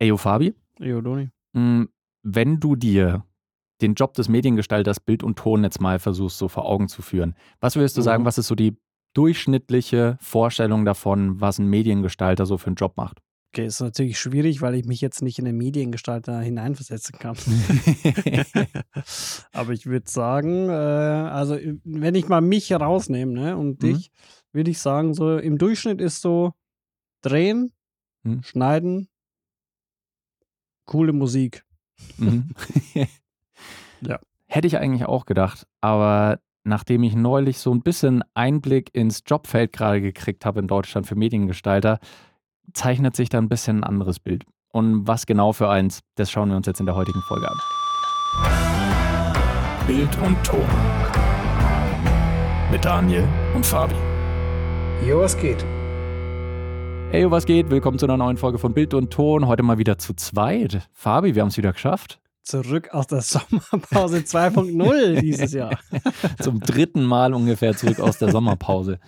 Eyo Fabi, Jo, Doni. mh, wenn du dir den Job des Mediengestalters Bild und Ton jetzt mal versuchst, so vor Augen zu führen, was würdest du sagen, Mhm. was ist so die durchschnittliche Vorstellung davon, was ein Mediengestalter so für einen Job macht? Okay, ist natürlich schwierig, weil ich mich jetzt nicht in den Mediengestalter hineinversetzen kann. Aber ich würde sagen, äh, also äh, wenn ich mal mich herausnehme ne, und Mhm. dich, würde ich sagen, so im Durchschnitt ist so drehen, Mhm. schneiden, coole Musik. Mhm. Ja. Hätte ich eigentlich auch gedacht, aber nachdem ich neulich so ein bisschen Einblick ins Jobfeld gerade gekriegt habe in Deutschland für Mediengestalter, zeichnet sich da ein bisschen ein anderes Bild. Und was genau für eins, das schauen wir uns jetzt in der heutigen Folge an. Bild und Ton. Mit Daniel und Fabi. Jo, was geht? Hey, was geht? Willkommen zu einer neuen Folge von Bild und Ton. Heute mal wieder zu zweit. Fabi, wir haben es wieder geschafft. Zurück aus der Sommerpause 2.0 dieses Jahr. Zum dritten Mal ungefähr zurück aus der Sommerpause.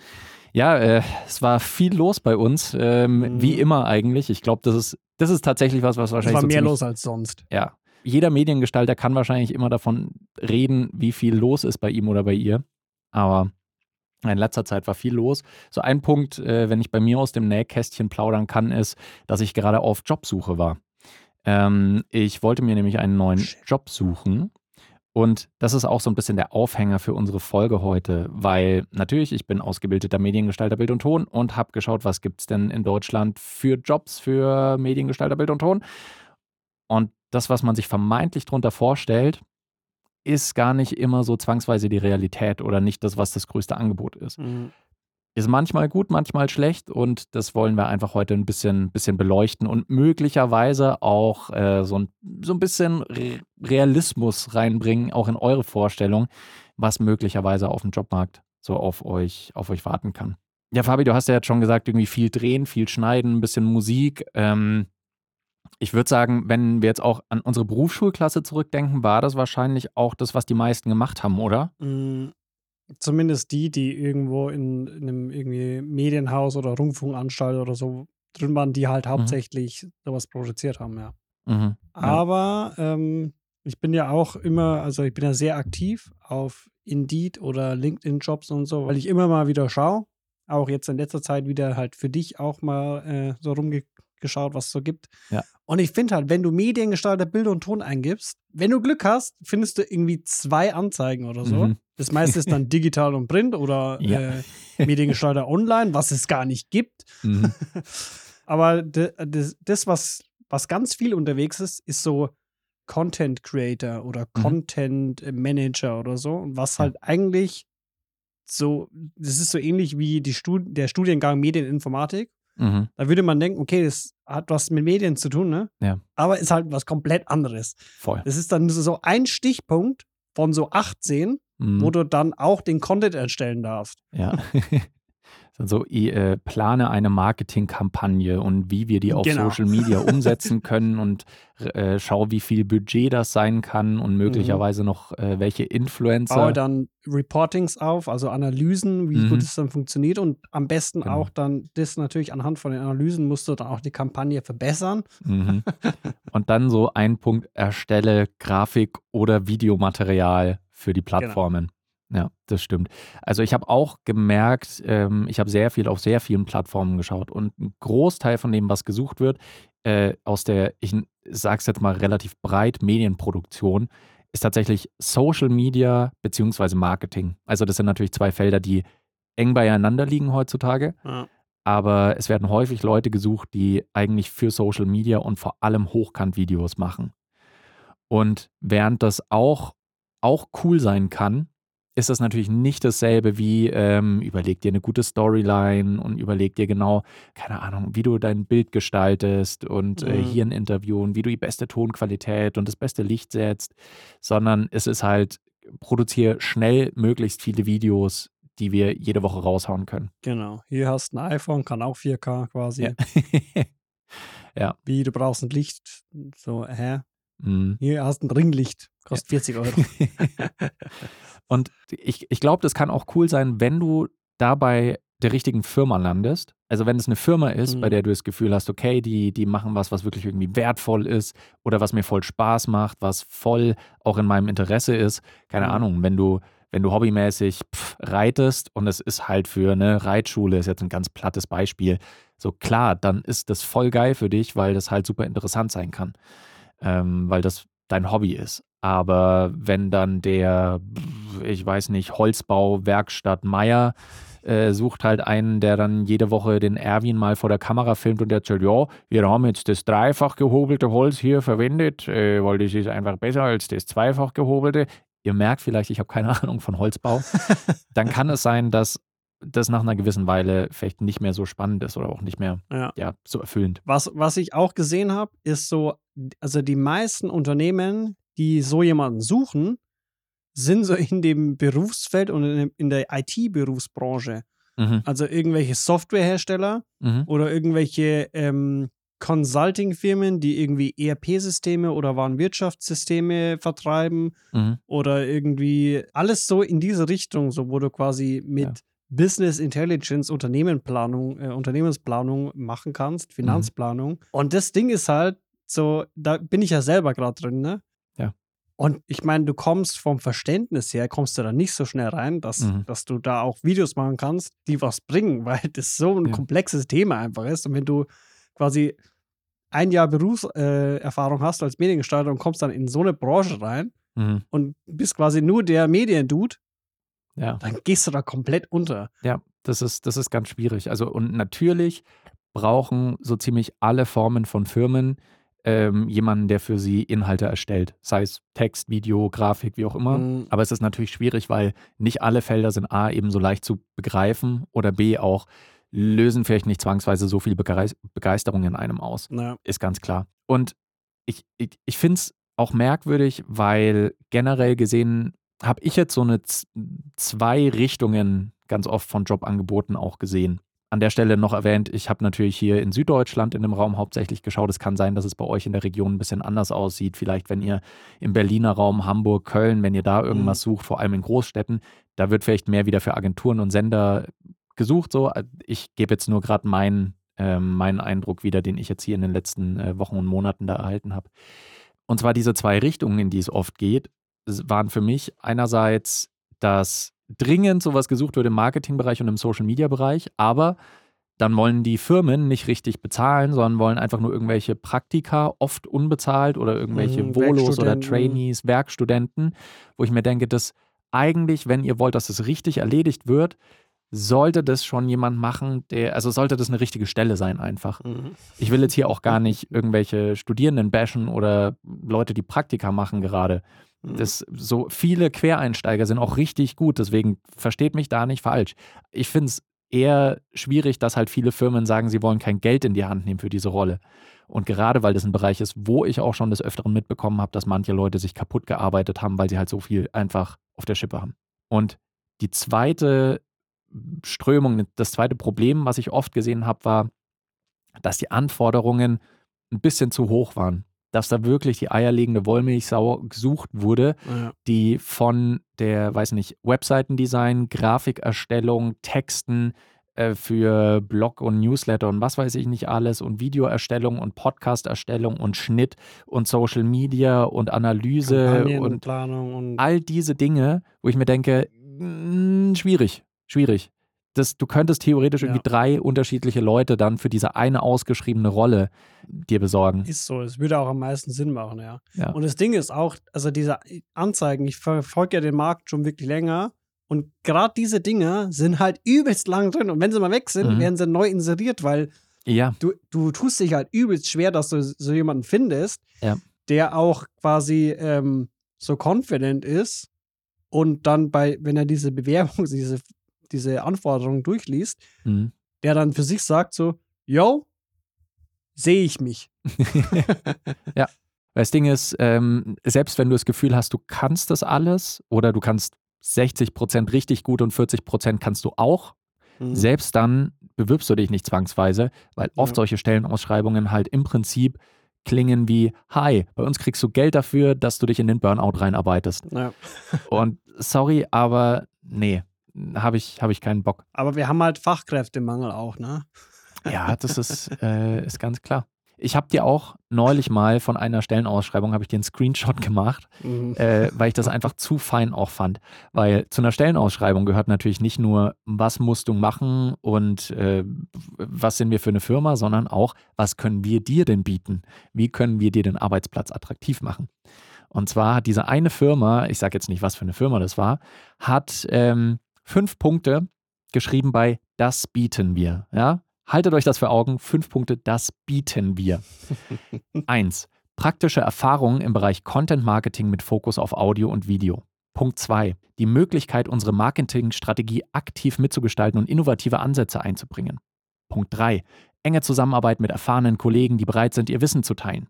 Ja, äh, es war viel los bei uns, ähm, Mhm. wie immer eigentlich. Ich glaube, das ist, das ist tatsächlich was, was Es wahrscheinlich war so mehr ziemlich, los als sonst. Ja, jeder Mediengestalter kann wahrscheinlich immer davon reden, wie viel los ist bei ihm oder bei ihr. Aber in letzter Zeit war viel los. So ein Punkt, äh, wenn ich bei mir aus dem Nähkästchen plaudern kann, ist, dass ich gerade auf Jobsuche war. Ähm, ich wollte mir nämlich einen neuen. Job suchen. Und das ist auch so ein bisschen der Aufhänger für unsere Folge heute, weil natürlich, ich bin ausgebildeter Mediengestalter Bild und Ton und habe geschaut, was gibt es denn in Deutschland für Jobs für Mediengestalter Bild und Ton. Und das, was man sich vermeintlich darunter vorstellt, ist gar nicht immer so zwangsweise die Realität oder nicht das, was das größte Angebot ist. Mhm. Ist manchmal gut, manchmal schlecht und das wollen wir einfach heute ein bisschen, bisschen beleuchten und möglicherweise auch äh, so, ein, so ein bisschen Re Realismus reinbringen, auch in eure Vorstellung, was möglicherweise auf dem Jobmarkt so auf euch, auf euch warten kann. Ja, Fabi, du hast ja jetzt schon gesagt, irgendwie viel drehen, viel schneiden, ein bisschen Musik. Ähm, ich würde sagen, wenn wir jetzt auch an unsere Berufsschulklasse zurückdenken, war das wahrscheinlich auch das, was die meisten gemacht haben, oder? Mm, Zumindest die, die irgendwo in, in einem irgendwie Medienhaus oder Rundfunkanstalt oder so drin waren, die halt hauptsächlich sowas produziert haben, ja. Mhm. Aber ähm, ich bin ja auch immer, also ich bin ja sehr aktiv auf Indeed oder LinkedIn-Jobs und so, weil ich immer mal wieder schaue. Auch jetzt in letzter Zeit wieder halt für dich auch mal äh, so rumgeschaut, was es so gibt. Ja. Und ich finde halt, wenn du Mediengestalter Bild und Ton eingibst, wenn du Glück hast, findest du irgendwie zwei Anzeigen oder so. Mhm. Das meiste ist dann digital und print oder Ja. äh, Mediengestalter online, was es gar nicht gibt. Mhm. Aber das, was, was ganz viel unterwegs ist, ist so Content Creator oder Mhm. Content Manager oder so. Und was Ja. halt eigentlich so, das ist so ähnlich wie die Stud der Studiengang Medieninformatik. Mhm. Da würde man denken, okay, das hat was mit Medien zu tun, ne? Ja. Aber ist halt was komplett anderes. Voll. Das ist dann so ein Stichpunkt von so 18, Mhm. wo du dann auch den Content erstellen darfst. Ja. Also ich äh, plane eine Marketingkampagne und wie wir die auf Genau. Social Media umsetzen können und äh, schau, wie viel Budget das sein kann und möglicherweise noch äh, welche Influencer. baue dann Reportings auf, also Analysen, wie Mhm. gut es dann funktioniert und am besten Genau. auch dann das natürlich anhand von den Analysen musst du dann auch die Kampagne verbessern. Mhm. Und dann so ein Punkt, erstelle Grafik oder Videomaterial für die Plattformen. Ja, das stimmt. Also ich habe auch gemerkt, ähm, ich habe sehr viel auf sehr vielen Plattformen geschaut und ein Großteil von dem, was gesucht wird, äh, aus der, ich sage es jetzt mal relativ breit, Medienproduktion, ist tatsächlich Social Media beziehungsweise Marketing. Also das sind natürlich zwei Felder, die eng beieinander liegen heutzutage aber es werden häufig Leute gesucht, die eigentlich für Social Media und vor allem Hochkant-Videos machen. Und während das auch, auch cool sein kann, ist das natürlich nicht dasselbe wie ähm, überleg dir eine gute Storyline und überleg dir genau, keine Ahnung, wie du dein Bild gestaltest und äh, Mhm. hier ein Interview und wie du die beste Tonqualität und das beste Licht setzt, sondern es ist halt, produziere schnell möglichst viele Videos, die wir jede Woche raushauen können. Genau. Hier hast du ein iPhone, kann auch 4K quasi. Ja. ja. Wie, du brauchst ein Licht. So, hä? Mhm. Hier hast du ein Ringlicht. Kostet 40 Euro. Und ich, ich glaube, das kann auch cool sein, wenn du dabei der richtigen Firma landest. Also wenn es eine Firma ist, Mhm. bei der du das Gefühl hast, okay, die, die machen was, was wirklich irgendwie wertvoll ist oder was mir voll Spaß macht, was voll auch in meinem Interesse ist. Keine Mhm. Ahnung, wenn du, wenn du hobbymäßig pff, reitest und es ist halt für eine Reitschule, ist jetzt ein ganz plattes Beispiel. So klar, dann ist das voll geil für dich, weil das halt super interessant sein kann. Ähm, weil das dein Hobby ist. Aber wenn dann der, ich weiß nicht, Holzbauwerkstatt Meier äh, sucht halt einen, der dann jede Woche den Erwin mal vor der Kamera filmt und erzählt, ja, wir haben jetzt das dreifach gehobelte Holz hier verwendet, äh, weil das ist einfach besser als das zweifach gehobelte. Ihr merkt vielleicht, ich habe keine Ahnung von Holzbau. dann kann es sein, dass das nach einer gewissen Weile vielleicht nicht mehr so spannend ist oder auch nicht mehr Ja. ja, so erfüllend. Was, was ich auch gesehen habe, ist so, also die meisten Unternehmen, die so jemanden suchen, sind so in dem Berufsfeld und in, der IT-Berufsbranche. Mhm. Also irgendwelche Softwarehersteller Mhm. oder irgendwelche ähm, Consulting-Firmen, die irgendwie ERP-Systeme oder Warenwirtschaftssysteme vertreiben Mhm. oder irgendwie alles so in diese Richtung, so wo du quasi mit Ja. Business Intelligence Unternehmenplanung, äh, Unternehmensplanung machen kannst, Finanzplanung. Und das Ding ist halt so, da bin ich ja selber gerade drin, ne? Und ich meine, du kommst vom Verständnis her, kommst du da nicht so schnell rein, dass, Mhm. dass du da auch Videos machen kannst, die was bringen, weil das so ein Ja. komplexes Thema einfach ist. Und wenn du quasi ein Jahr Berufserfahrung äh, hast als Mediengestalter und kommst dann in so eine Branche rein Mhm. und bist quasi nur der Mediendude, Ja. dann gehst du da komplett unter. Ja, das ist, das ist ganz schwierig. Also, und natürlich brauchen so ziemlich alle Formen von Firmen ähm, jemanden, der für sie Inhalte erstellt. Sei es Text, Video, Grafik, wie auch immer. Mhm. Aber es ist natürlich schwierig, weil nicht alle Felder sind A, eben so leicht zu begreifen oder B, auch lösen vielleicht nicht zwangsweise so viel Begeis- Begeisterung in einem aus Ja. ist ganz klar. Und ich, ich, ich finde es auch merkwürdig, weil generell gesehen habe ich jetzt so eine Z zwei Richtungen ganz oft von Jobangeboten auch gesehen. An der Stelle noch erwähnt, ich habe natürlich hier in Süddeutschland in dem Raum hauptsächlich geschaut. Es kann sein, dass es bei euch in der Region ein bisschen anders aussieht. Vielleicht, wenn ihr im Berliner Raum, Hamburg, Köln, wenn ihr da irgendwas sucht, vor allem in Großstädten, da wird vielleicht mehr wieder für Agenturen und Sender gesucht. So, ich gebe jetzt nur gerade meinen ähm, meinen Eindruck wieder, den ich jetzt hier in den letzten äh, Wochen und Monaten da erhalten habe. Und zwar diese zwei Richtungen, in die es oft geht, waren für mich einerseits, dass dringend sowas gesucht wird im Marketingbereich und im Social-Media-Bereich, aber dann wollen die Firmen nicht richtig bezahlen, sondern wollen einfach nur irgendwelche Praktika, oft unbezahlt oder irgendwelche Mhm, Volos oder. Trainees, Werkstudenten, wo ich mir denke, dass eigentlich, wenn ihr wollt, dass es richtig erledigt wird, sollte das schon jemand machen, der, also sollte das eine richtige Stelle sein einfach. Mhm. Ich will jetzt hier auch gar nicht irgendwelche Studierenden bashen oder Leute, die Praktika machen gerade. Mhm. Das, so viele Quereinsteiger sind auch richtig gut, deswegen versteht mich da nicht falsch. Ich finde es eher schwierig, dass halt viele Firmen sagen, sie wollen kein Geld in die Hand nehmen für diese Rolle. Und gerade weil das ein Bereich ist, wo ich auch schon des Öfteren mitbekommen habe, dass manche Leute sich kaputt gearbeitet haben, weil sie halt so viel einfach auf der Schippe haben. Und die zweite Strömung, das zweite Problem, was ich oft gesehen habe, war, dass die Anforderungen ein bisschen zu hoch waren. Dass da wirklich die eierlegende Wollmilchsau gesucht wurde, Ja. die von der, weiß nicht, Webseitendesign, Grafikerstellung, Texten äh, für Blog und Newsletter und was weiß ich nicht alles und Videoerstellung und Podcasterstellung und Schnitt und Social Media und Analyse Kampagnen und Planung und all diese Dinge, wo ich mir denke, mm, schwierig, schwierig. Das, du könntest theoretisch Ja. irgendwie drei unterschiedliche Leute dann für diese eine ausgeschriebene Rolle dir besorgen. ist so. Es würde auch am meisten Sinn machen, ja. Ja. Und das Ding ist auch, also diese Anzeigen, ich verfolge ja den Markt schon wirklich länger. Und gerade diese Dinger sind halt übelst lang drin. Und wenn sie mal weg sind, Mhm. werden sie neu inseriert, weil Ja, du, du tust dich halt übelst schwer, dass du so jemanden findest, der auch quasi ähm, so confident ist und dann bei, wenn er diese Bewerbung, diese, diese Anforderungen durchliest, mhm. der dann für sich sagt so, yo, sehe ich mich. Weil das Ding ist, ähm, selbst wenn du das Gefühl hast, du kannst das alles oder du kannst 60 Prozent richtig gut und 40 Prozent kannst du auch, Mhm. selbst dann bewirbst du dich nicht zwangsweise, weil oft Ja. solche Stellenausschreibungen halt im Prinzip klingen wie, hi, bei uns kriegst du Geld dafür, dass du dich in den Burnout reinarbeitest. Ja. Und sorry, aber nee. Habe ich, hab ich keinen Bock. Aber wir haben halt Fachkräftemangel auch, ne? Ja, das ist, äh, ist ganz klar. Ich habe dir auch neulich mal von einer Stellenausschreibung, habe ich dir einen Screenshot gemacht, mhm. äh, weil ich das einfach zu fein auch fand. Weil zu einer Stellenausschreibung gehört natürlich nicht nur, was musst du machen und äh, was sind wir für eine Firma, sondern auch, was können wir dir denn bieten? Wie können wir dir den Arbeitsplatz attraktiv machen? Und zwar hat diese eine Firma, ich sage jetzt nicht, was für eine Firma das war, hat ähm, fünf Punkte geschrieben bei Das bieten wir. Ja? Haltet euch das für Augen. Fünf Punkte, das bieten wir. Eins, praktische Erfahrungen im Bereich Content Marketing mit Fokus auf Audio und Video. Punkt zwei, die Möglichkeit, unsere Marketingstrategie aktiv mitzugestalten und innovative Ansätze einzubringen. Punkt drei, enge Zusammenarbeit mit erfahrenen Kollegen, die bereit sind, ihr Wissen zu teilen.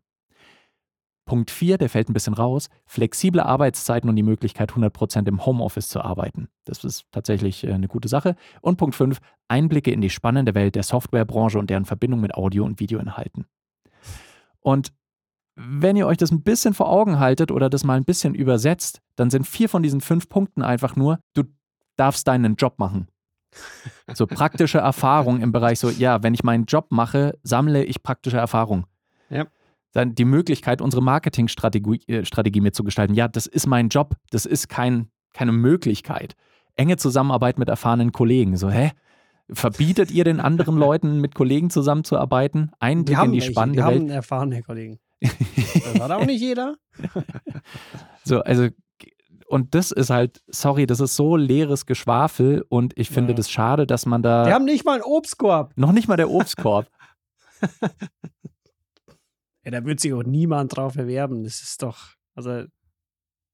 Punkt 4, der fällt ein bisschen raus, flexible Arbeitszeiten und die Möglichkeit, 100% im Homeoffice zu arbeiten. Das ist tatsächlich äh, eine gute Sache. Und Punkt 5, Einblicke in die spannende Welt der Softwarebranche und deren Verbindung mit Audio- und Videoinhalten. Und wenn ihr euch das ein bisschen vor Augen haltet oder das mal ein bisschen übersetzt, dann sind vier von diesen fünf Punkten einfach nur, du darfst deinen Job machen. So praktische Erfahrung im Bereich so, ja, wenn ich meinen Job mache, sammle ich praktische Erfahrung. Ja die Möglichkeit, unsere Marketingstrategie äh, Strategie mitzugestalten. Ja, das ist mein Job, das ist kein, keine Möglichkeit. Enge Zusammenarbeit mit erfahrenen Kollegen. So, hä? Verbietet ihr den anderen Leuten, mit Kollegen zusammenzuarbeiten? Einblick in die welche, spannende die Welt. haben erfahrene Kollegen. das hat auch nicht jeder. so, also, und das ist halt, sorry, das ist so leeres Geschwafel und ich finde ja. das schade, dass man da. Die haben nicht mal einen Obstkorb. Noch nicht mal der Obstkorb. Ja, da wird sich auch niemand drauf bewerben. Das ist doch, also,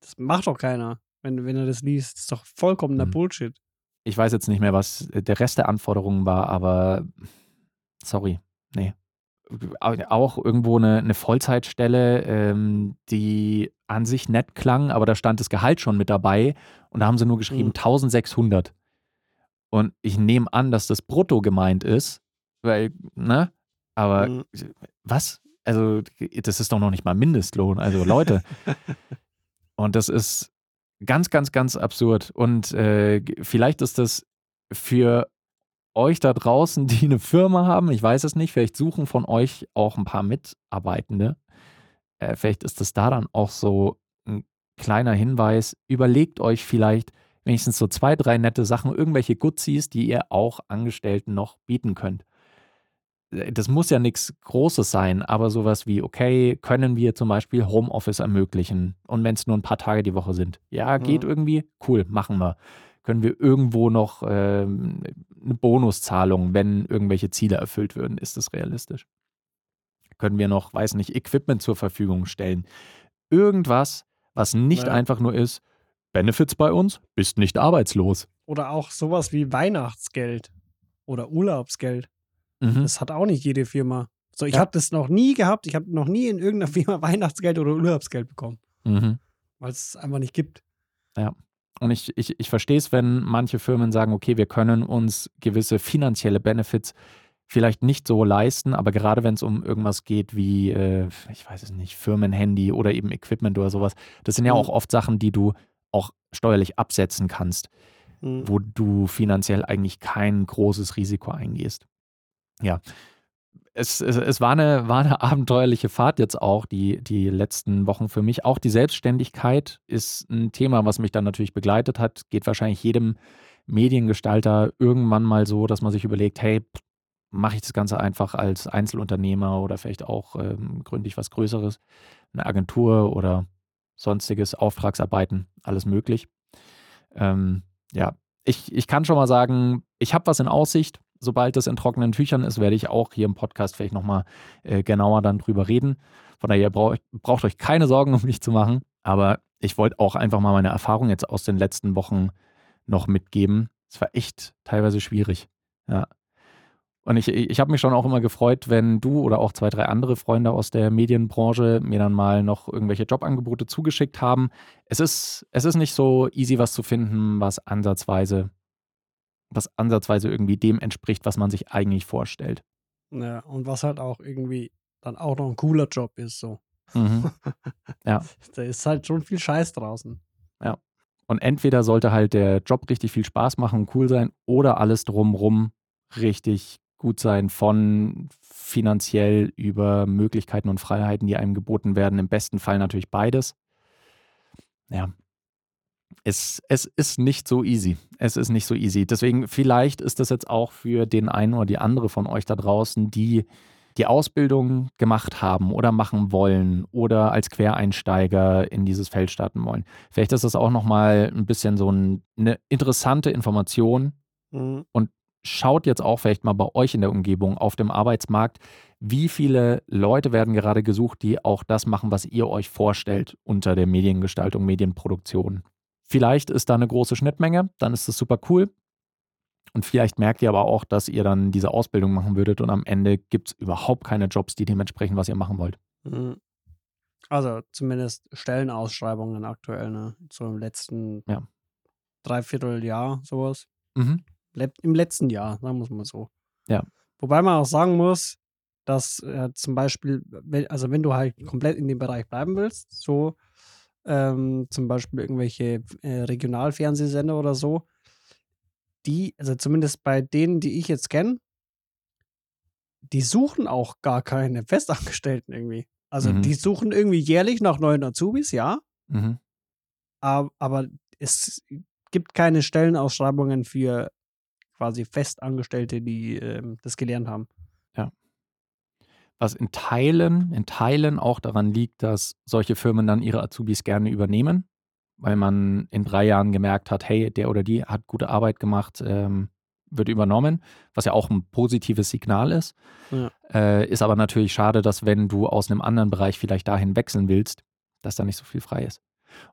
das macht doch keiner, wenn, wenn er das liest. Das ist doch vollkommener hm. Bullshit. Ich weiß jetzt nicht mehr, was der Rest der Anforderungen war, aber sorry, nee. Auch irgendwo eine, eine Vollzeitstelle, ähm, die an sich nett klang, aber da stand das Gehalt schon mit dabei und da haben sie nur geschrieben mhm. 1600. Und ich nehme an, dass das brutto gemeint ist, weil, ne? Aber mhm. was? Also, das ist doch noch nicht mal Mindestlohn. Also, Leute. und das ist ganz, ganz, ganz absurd. Und äh, vielleicht ist das für euch da draußen, die eine Firma haben, ich weiß es nicht, vielleicht suchen von euch auch ein paar Mitarbeitende. Äh, vielleicht ist das da dann auch so ein kleiner Hinweis. Überlegt euch vielleicht wenigstens so zwei, drei nette Sachen, irgendwelche Gutzies, die ihr auch Angestellten noch bieten könnt. Äh, das muss ja nichts Großes sein, aber sowas wie, okay, können wir zum Beispiel Homeoffice ermöglichen? Und wenn es nur ein paar Tage die Woche sind. Ja, geht mhm. irgendwie? Cool, machen wir. Können wir irgendwo noch äh, eine Bonuszahlung, wenn irgendwelche Ziele erfüllt würden? Ist das realistisch? Können wir noch, weiß nicht, Equipment zur Verfügung stellen? Irgendwas, was nicht naja. einfach nur ist, Benefits bei uns, bist nicht arbeitslos. Oder auch sowas wie Weihnachtsgeld oder Urlaubsgeld. Mhm. Das hat auch nicht jede Firma. So, ich ja. habe das noch nie gehabt. Ich habe noch nie in irgendeiner Firma Weihnachtsgeld oder Urlaubsgeld bekommen. Mhm. Weil es einfach nicht gibt. Ja. Und ich, ich, ich verstehe es, wenn manche Firmen sagen, okay, wir können uns gewisse finanzielle Benefits vielleicht nicht so leisten, aber gerade wenn es um irgendwas geht wie, äh, ich weiß es nicht, Firmenhandy oder eben Equipment oder sowas, das sind ja mhm. auch oft Sachen, die du auch steuerlich absetzen kannst, mhm. wo du finanziell eigentlich kein großes Risiko eingehst ja, es, es, es war, eine, war eine abenteuerliche Fahrt jetzt auch, die, die letzten Wochen für mich. Auch die Selbstständigkeit ist ein Thema, was mich dann natürlich begleitet hat. Geht wahrscheinlich jedem Mediengestalter irgendwann mal so, dass man sich überlegt, hey, mache ich das Ganze einfach als Einzelunternehmer oder vielleicht auch ähm, gründe ich was Größeres, eine Agentur oder sonstiges, Auftragsarbeiten, alles möglich. Ähm, ja, ich, ich kann schon mal sagen, ich habe was in Aussicht sobald das in trockenen Tüchern ist, werde ich auch hier im Podcast vielleicht nochmal äh, genauer dann drüber reden. Von daher braucht, braucht euch keine Sorgen um mich zu machen. Aber ich wollte auch einfach mal meine Erfahrung jetzt aus den letzten Wochen noch mitgeben. Es war echt teilweise schwierig. Ja. Und ich, ich habe mich schon auch immer gefreut, wenn du oder auch zwei, drei andere Freunde aus der Medienbranche mir dann mal noch irgendwelche Jobangebote zugeschickt haben. Es ist, es ist nicht so easy, was zu finden, was ansatzweise was ansatzweise irgendwie dem entspricht, was man sich eigentlich vorstellt. Ja, und was halt auch irgendwie dann auch noch ein cooler Job ist, so. Mhm. Ja. da ist halt schon viel Scheiß draußen. Ja. Und entweder sollte halt der Job richtig viel Spaß machen und cool sein oder alles drumrum richtig gut sein, von finanziell über Möglichkeiten und Freiheiten, die einem geboten werden. Im besten Fall natürlich beides. Ja, es, es ist nicht so easy. Es ist nicht so easy. Deswegen, vielleicht ist das jetzt auch für den einen oder die andere von euch da draußen, die die Ausbildung gemacht haben oder machen wollen oder als Quereinsteiger in dieses Feld starten wollen. Vielleicht ist das auch nochmal ein bisschen so ein, eine interessante Information mhm. und schaut jetzt auch vielleicht mal bei euch in der Umgebung auf dem Arbeitsmarkt, wie viele Leute werden gerade gesucht, die auch das machen, was ihr euch vorstellt unter der Mediengestaltung, Medienproduktion. Vielleicht ist da eine große Schnittmenge, dann ist das super cool. Und vielleicht merkt ihr aber auch, dass ihr dann diese Ausbildung machen würdet und am Ende gibt es überhaupt keine Jobs, die dementsprechend, was ihr machen wollt. Mhm. Also zumindest Stellenausschreibungen aktuell, ne? So im letzten ja. Dreivierteljahr, sowas. Mhm. Im letzten Jahr, sagen wir es mal so. Ja. Wobei man auch sagen muss, dass äh, zum Beispiel, also wenn du halt komplett in dem Bereich bleiben willst, so ähm, zum Beispiel irgendwelche äh, Regionalfernsehsender oder so, die, also zumindest bei denen, die ich jetzt kenne, die suchen auch gar keine Festangestellten irgendwie. Also mhm. die suchen irgendwie jährlich nach neuen Azubis, ja. Mhm. Aber, aber es gibt keine Stellenausschreibungen für quasi Festangestellte, die ähm, das gelernt haben was in Teilen, in Teilen auch daran liegt, dass solche Firmen dann ihre Azubis gerne übernehmen, weil man in drei Jahren gemerkt hat, hey, der oder die hat gute Arbeit gemacht, ähm, wird übernommen, was ja auch ein positives Signal ist. Ja. Äh, ist aber natürlich schade, dass wenn du aus einem anderen Bereich vielleicht dahin wechseln willst, dass da nicht so viel frei ist.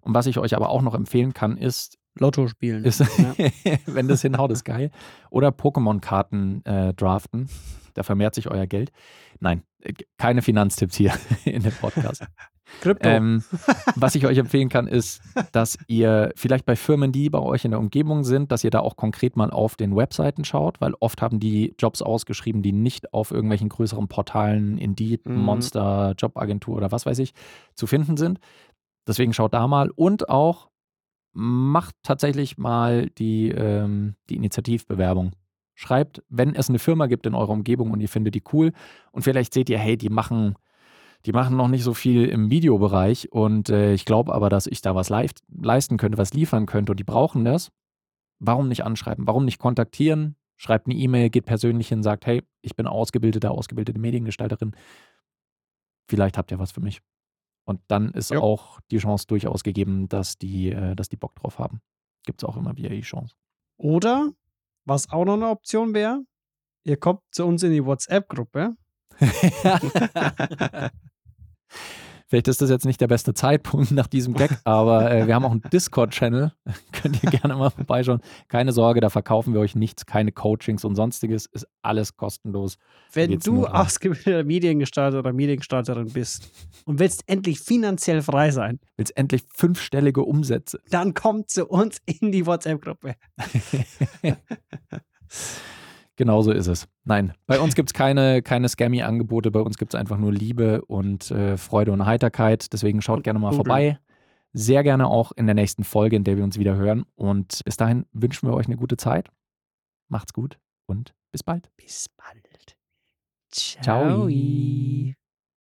Und was ich euch aber auch noch empfehlen kann, ist Lotto spielen. Ist, ja. wenn das hinhaut, ist geil. Oder Pokémon-Karten äh, draften. Da vermehrt sich euer Geld. Nein, äh, keine Finanztipps hier in dem Podcast. Krypto. Ähm, was ich euch empfehlen kann, ist, dass ihr vielleicht bei Firmen, die bei euch in der Umgebung sind, dass ihr da auch konkret mal auf den Webseiten schaut, weil oft haben die Jobs ausgeschrieben, die nicht auf irgendwelchen größeren Portalen, Indeed, mhm. Monster, Jobagentur oder was weiß ich, zu finden sind. Deswegen schaut da mal und auch macht tatsächlich mal die, ähm, die Initiativbewerbung. Schreibt, wenn es eine Firma gibt in eurer Umgebung und ihr findet die cool und vielleicht seht ihr, hey, die machen, die machen noch nicht so viel im Videobereich und äh, ich glaube aber, dass ich da was leisten könnte, was liefern könnte und die brauchen das. Warum nicht anschreiben? Warum nicht kontaktieren? Schreibt eine E-Mail, geht persönlich hin, sagt, hey, ich bin ausgebildete, ausgebildete Mediengestalterin. Vielleicht habt ihr was für mich. Und dann ist ja. auch die Chance durchaus gegeben, dass die, äh, dass die Bock drauf haben. Gibt es auch immer wieder die Chance. Oder, was auch noch eine Option wäre, ihr kommt zu uns in die WhatsApp-Gruppe. Vielleicht ist das jetzt nicht der beste Zeitpunkt nach diesem Gag, aber äh, wir haben auch einen Discord-Channel. Könnt ihr gerne mal vorbeischauen. Keine Sorge, da verkaufen wir euch nichts, keine Coachings und sonstiges. Ist alles kostenlos. Wenn du ausgebildeter Mediengestalter oder Mediengestalterin bist und willst endlich finanziell frei sein, willst endlich fünfstellige Umsätze, dann komm zu uns in die WhatsApp-Gruppe. Genauso ist es. Nein, bei uns gibt es keine, keine Scammy-Angebote, bei uns gibt es einfach nur Liebe und äh, Freude und Heiterkeit. Deswegen schaut gerne mal vorbei. Sehr gerne auch in der nächsten Folge, in der wir uns wieder hören. Und bis dahin wünschen wir euch eine gute Zeit. Macht's gut und bis bald. Bis bald. Ciao. Ciao.